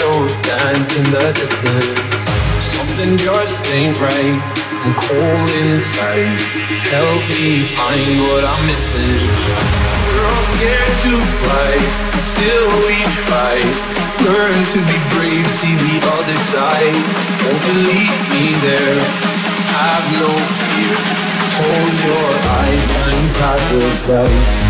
dance in the distance. Something just ain't right. I'm cold inside. Help me find what I'm missing. We're all scared to fly, still we try. Learn to be brave, see the other side. You lead me there? Have no fear. Hold your eyes and paradise.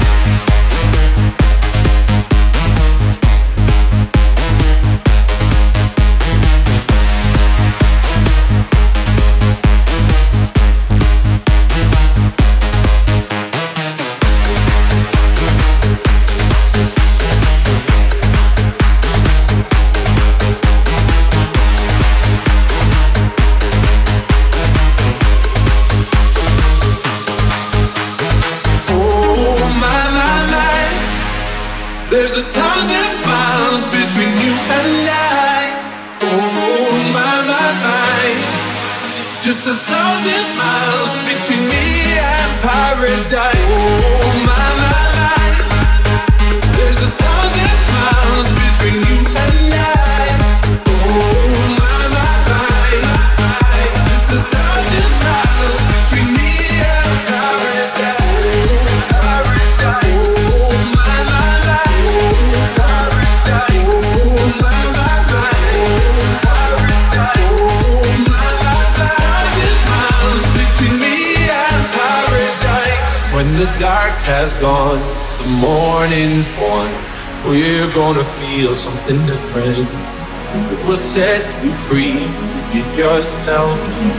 It will set you free if you just tell me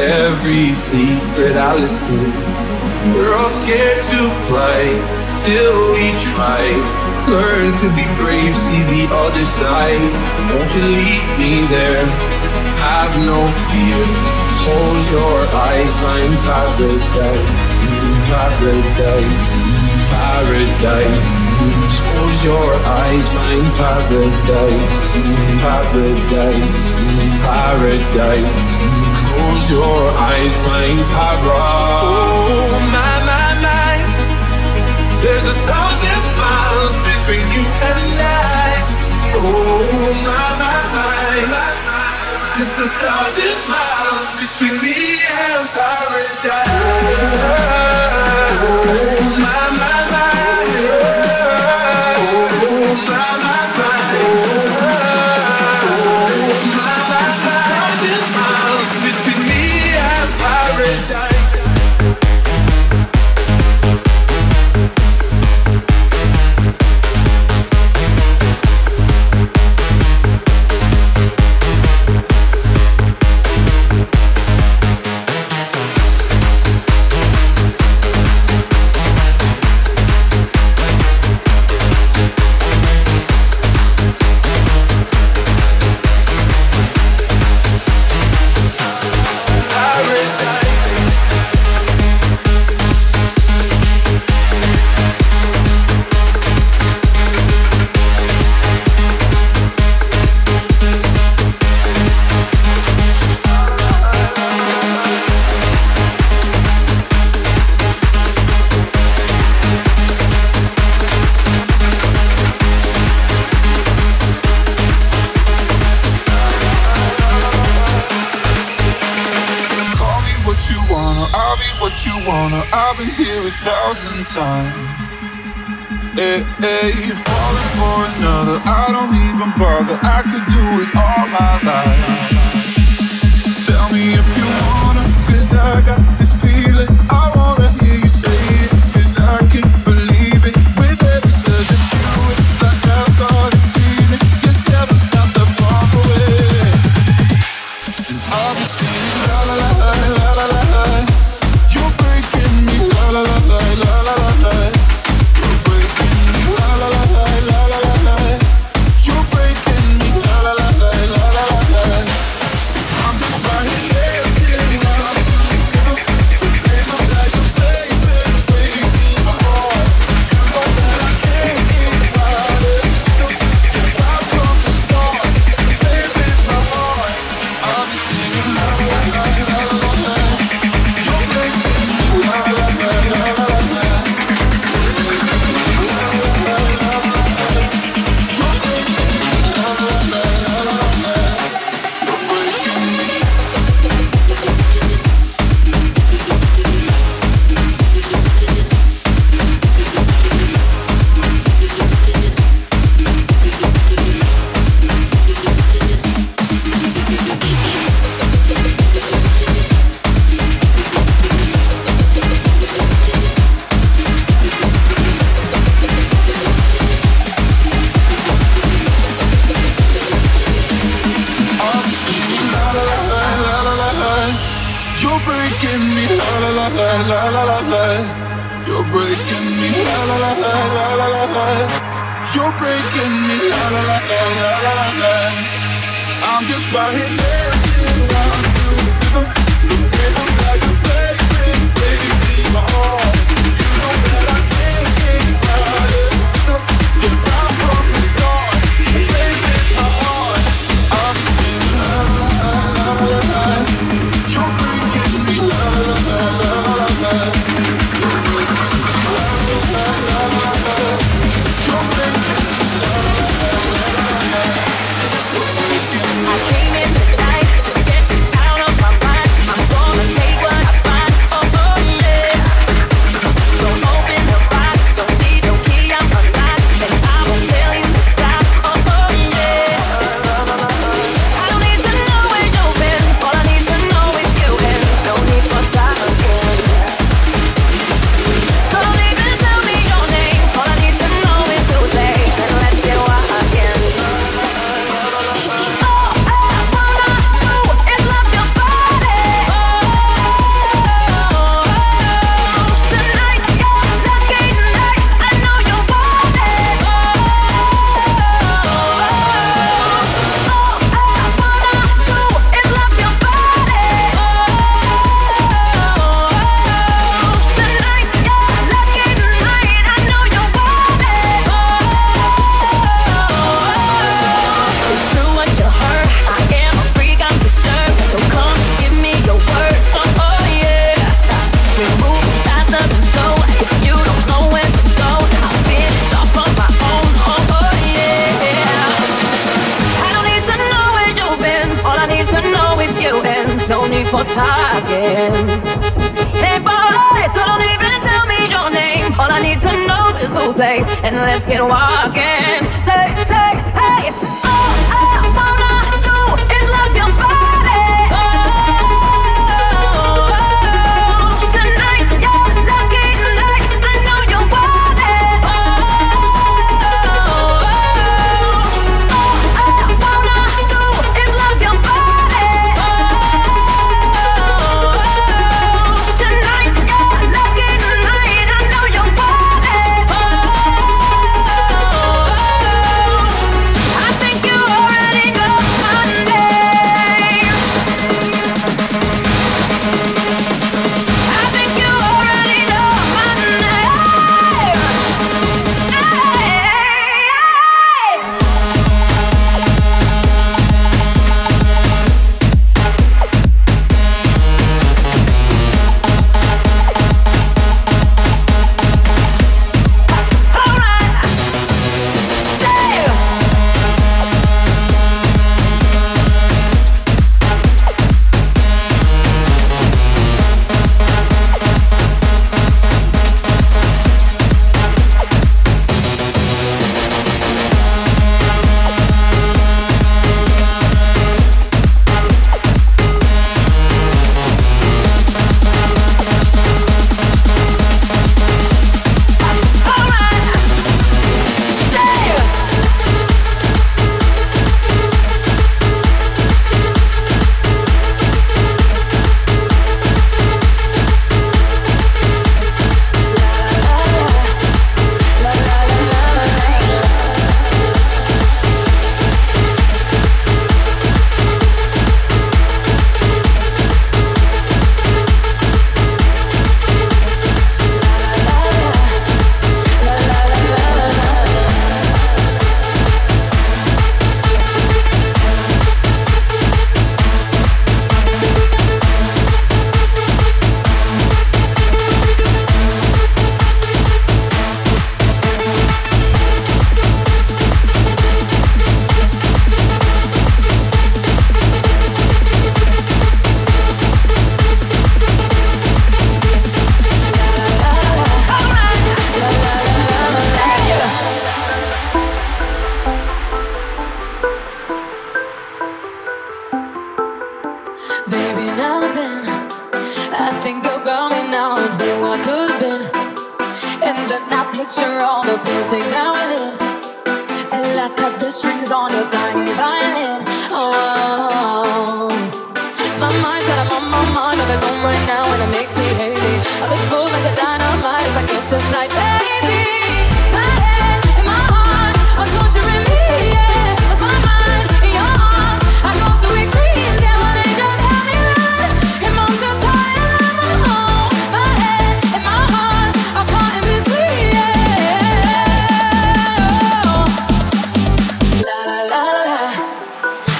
every secret I listen. We're all scared to fly, still we try. Learn to be brave, see the other side. Won't you lead me there? Have no fear. Close your eyes, find paradise, paradise paradise. Close your eyes, find paradise, paradise, paradise. Close your eyes, find paradise. Oh my my my, there's a thousand miles between you and I. Oh my my my, there's a thousand miles between me and paradise. Oh my my.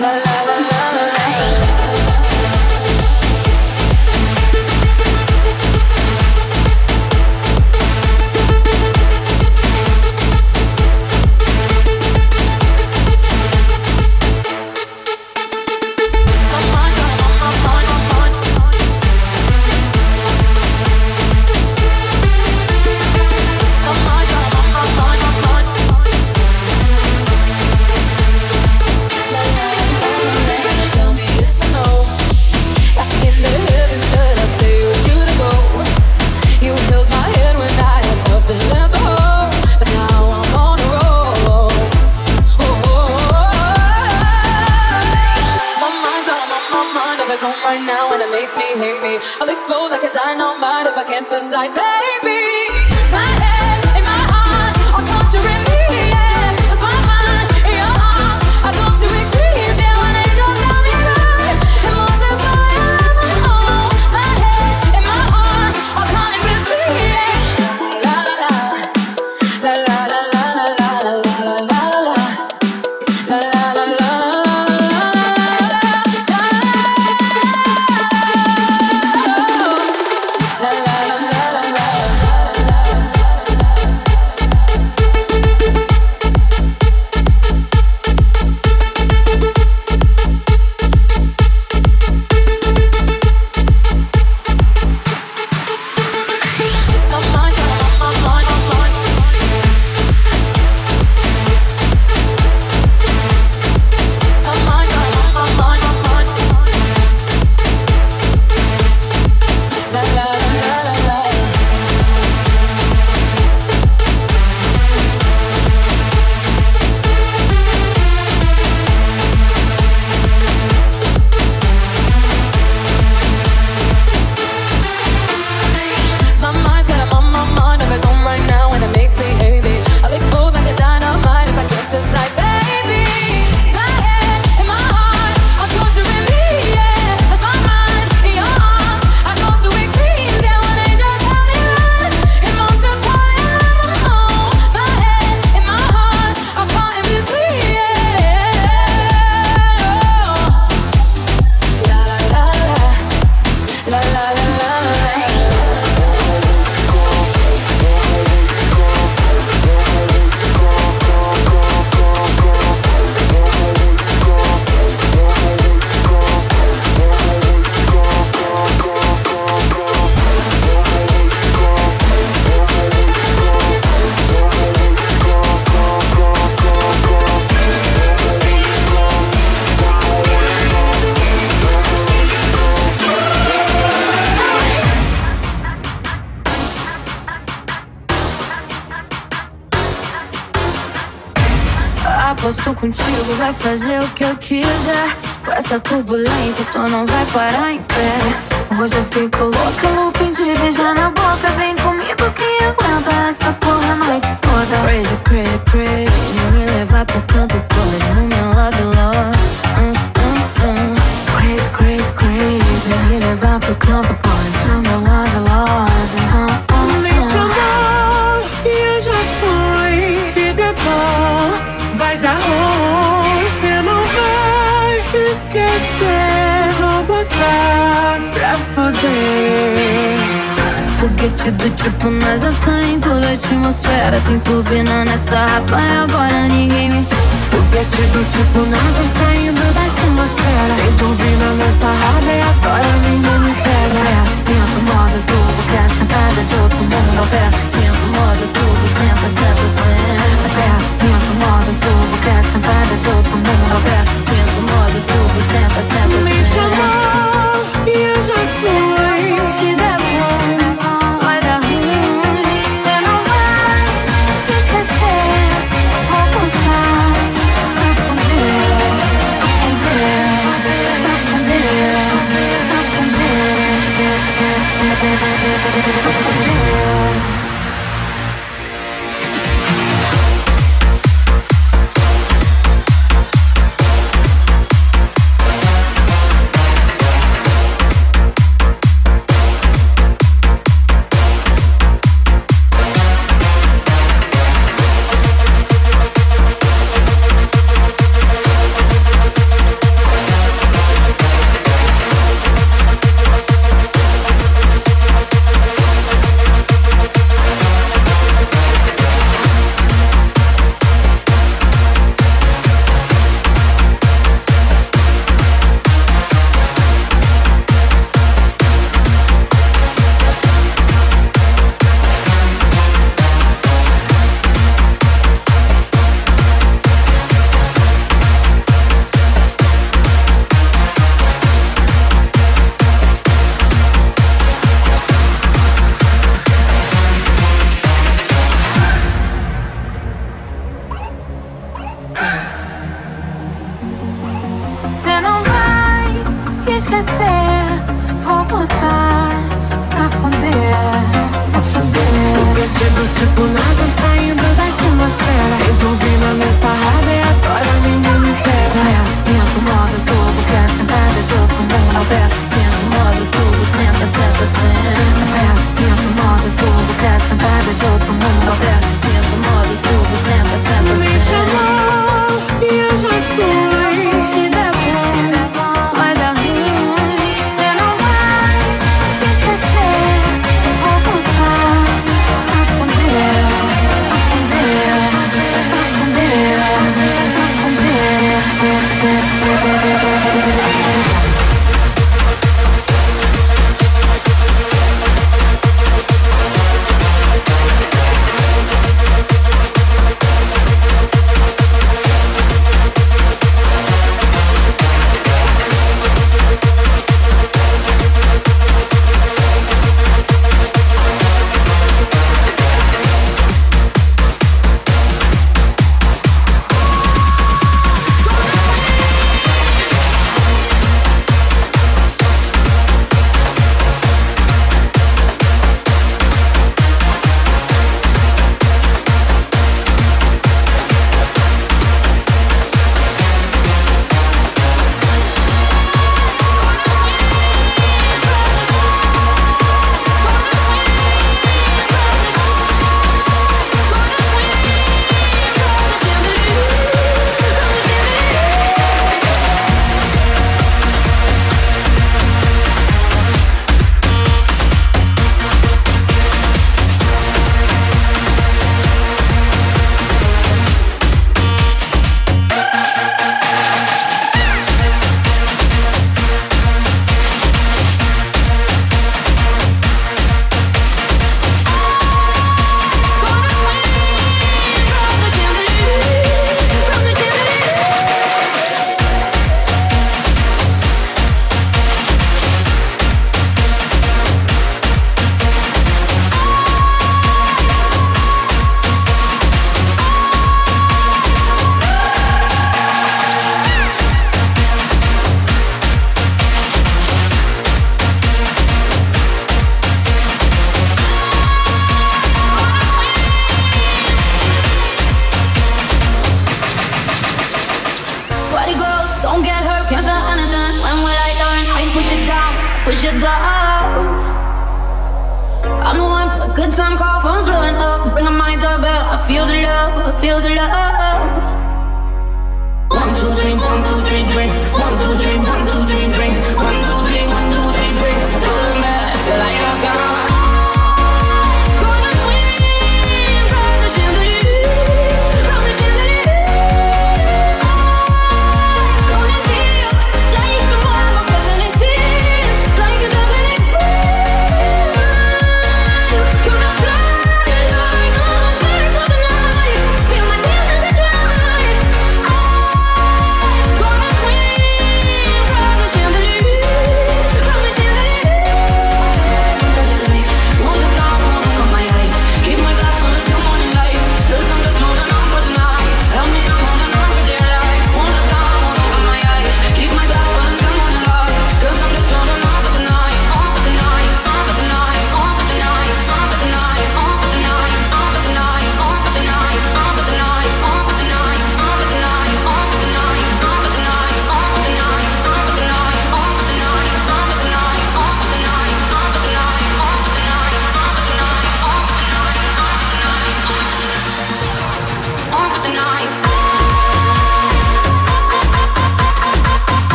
La la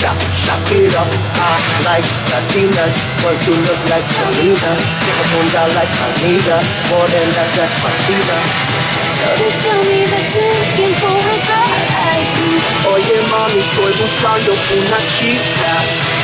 Shut, shut it up. I like Latinas, ones who look like Selena. Take a phone bunda like Anitta, more than that, that's Martina. So they tell me that you're looking for a girl like me. Oye, oh, mami, estoy buscando una chica.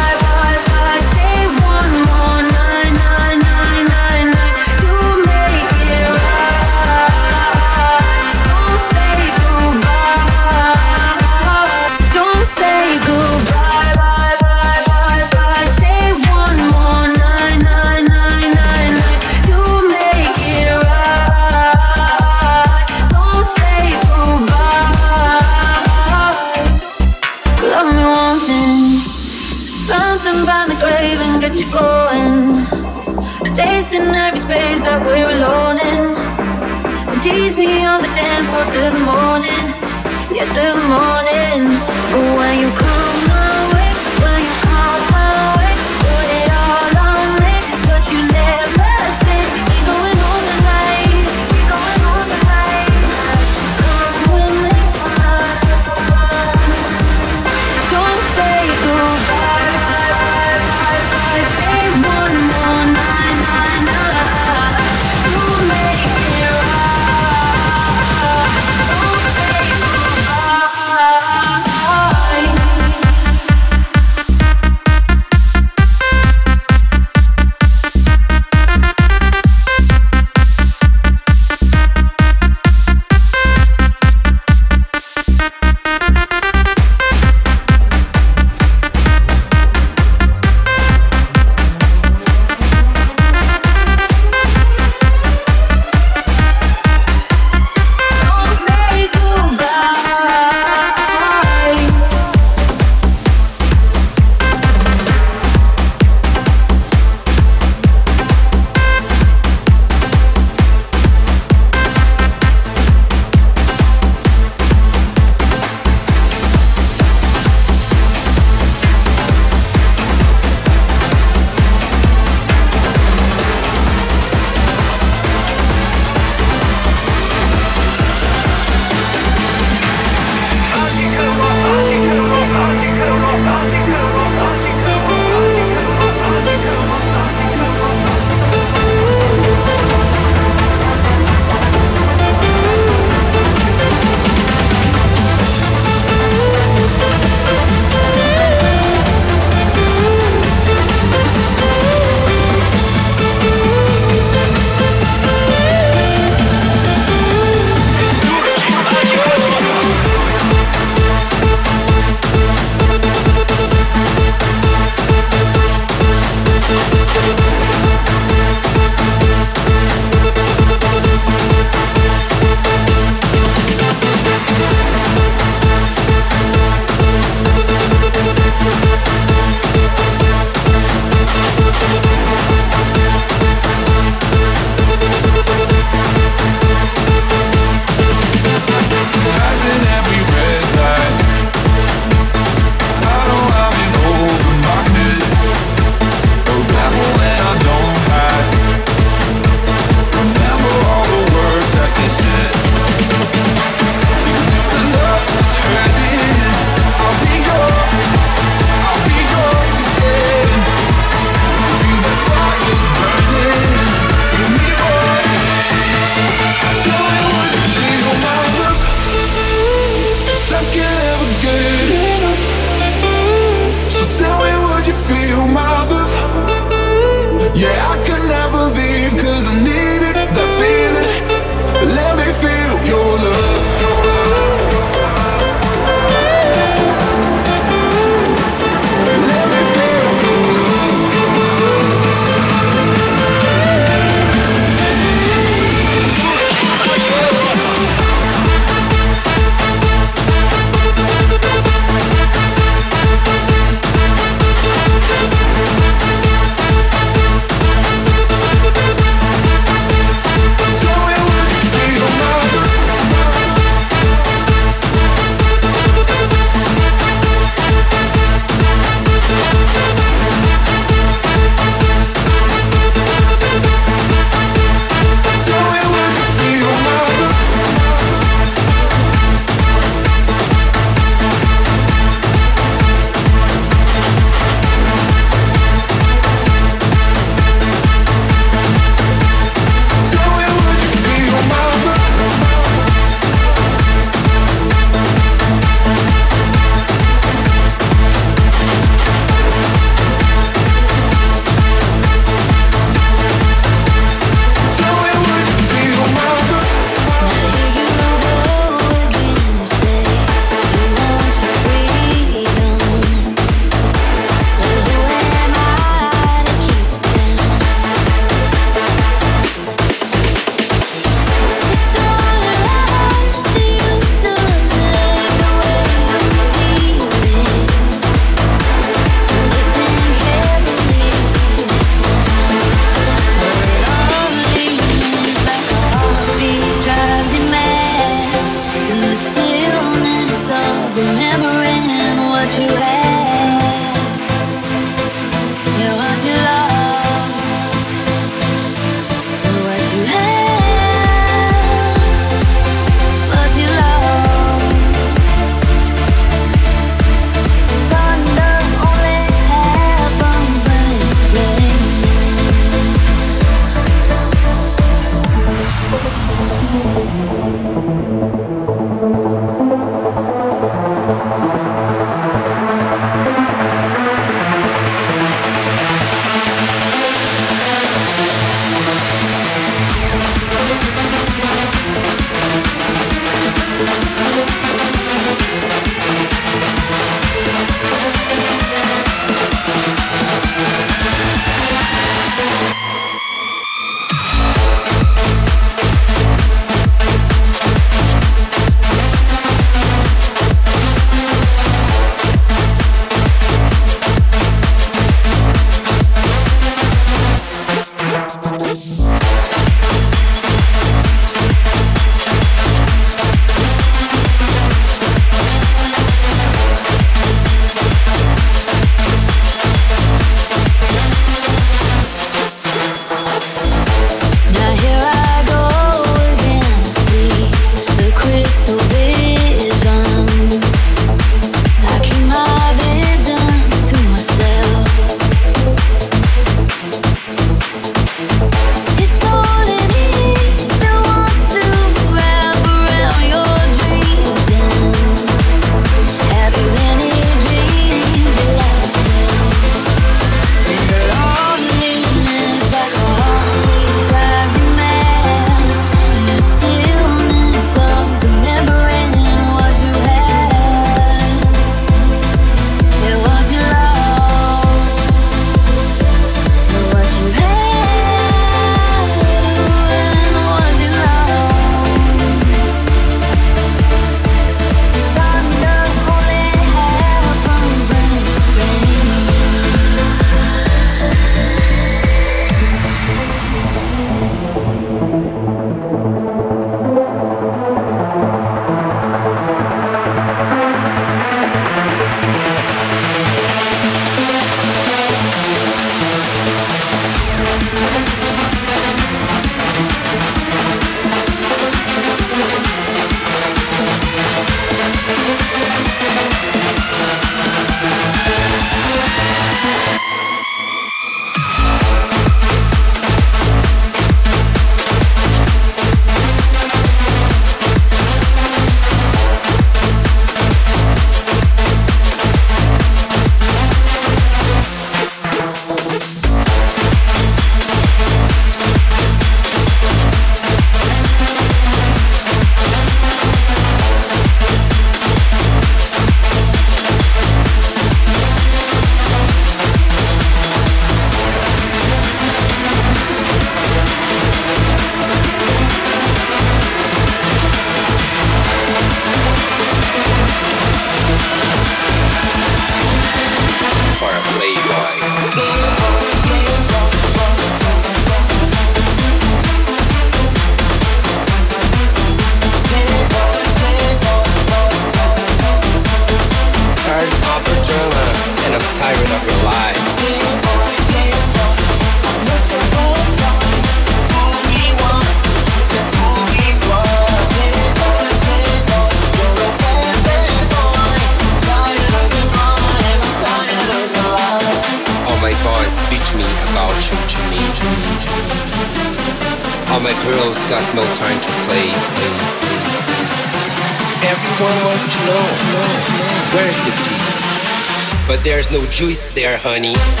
Juice there, honey.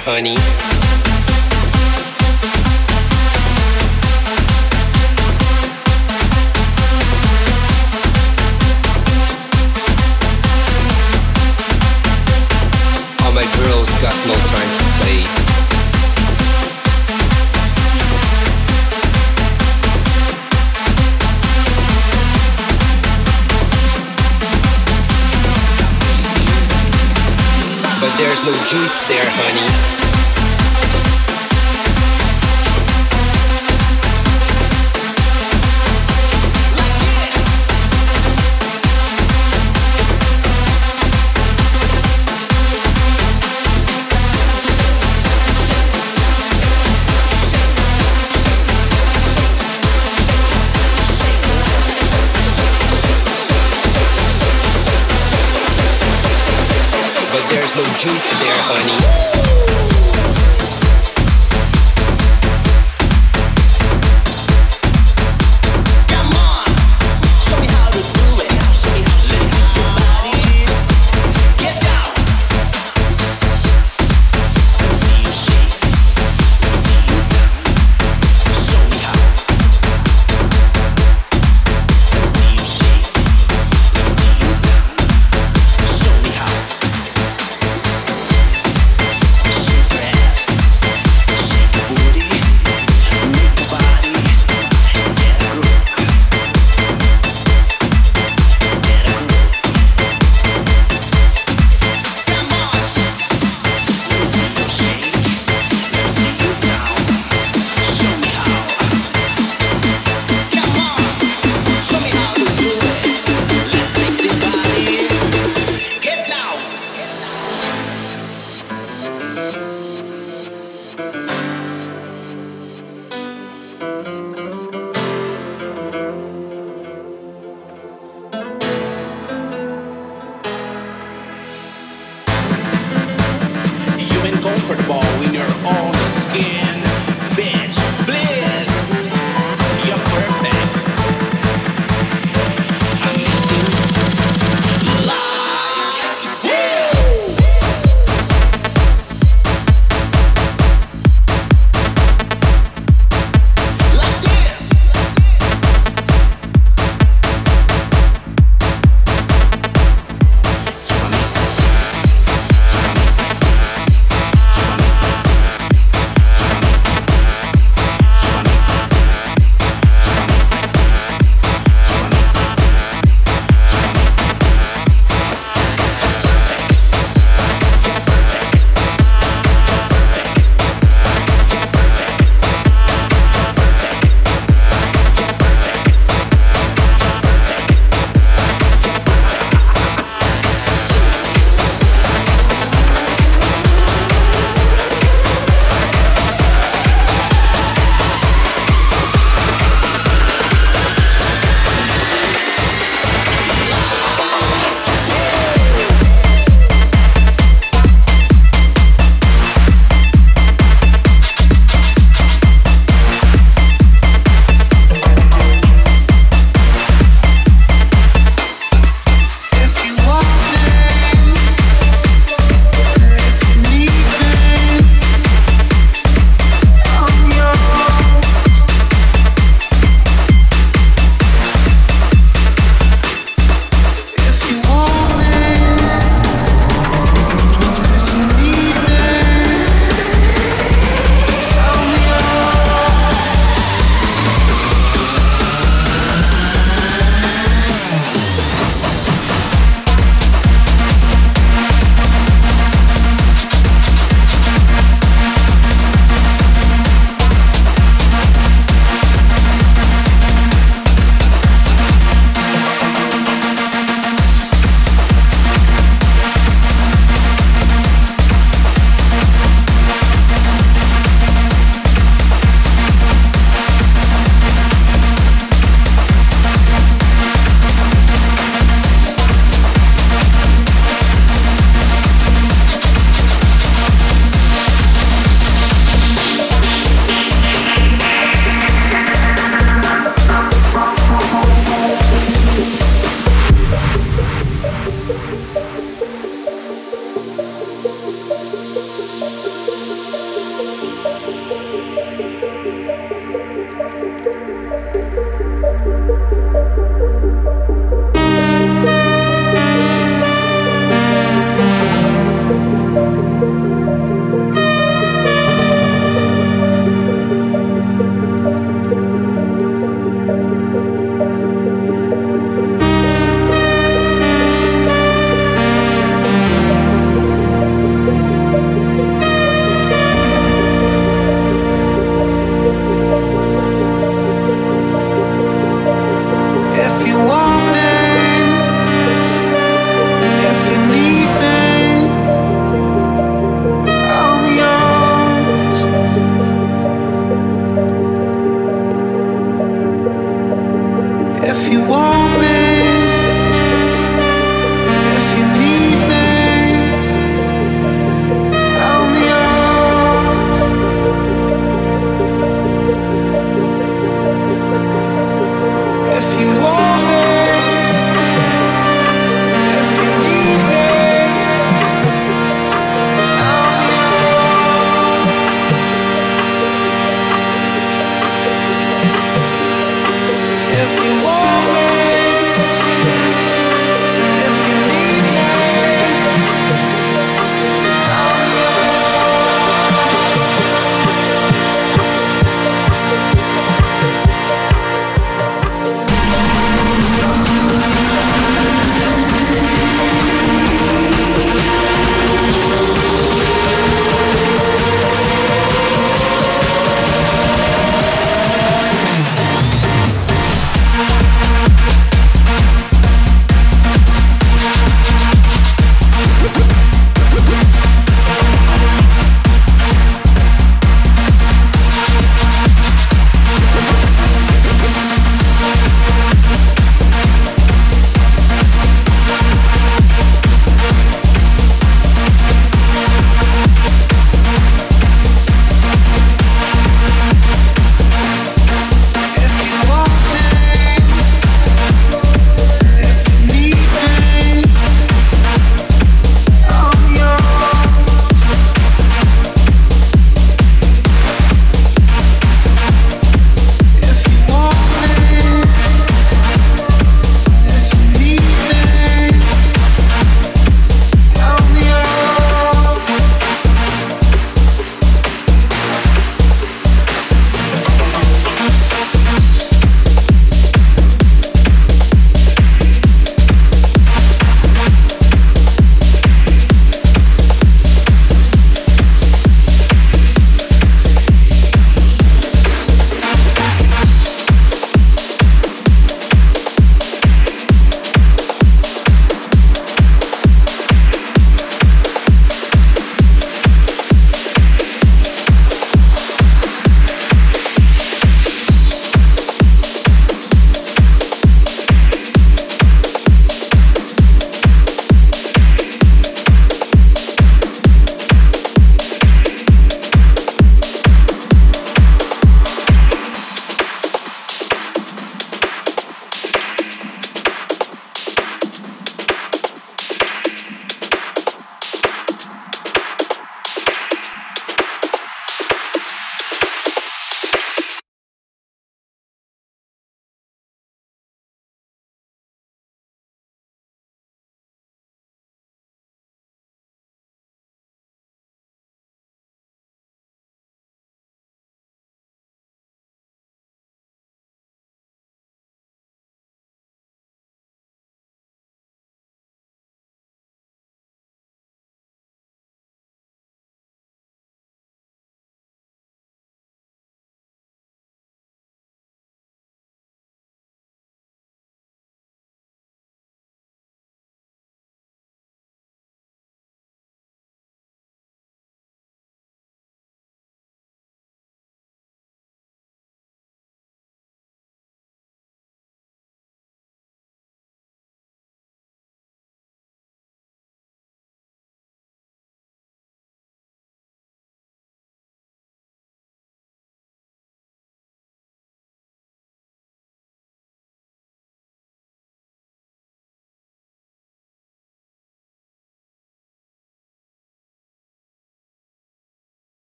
Comfortable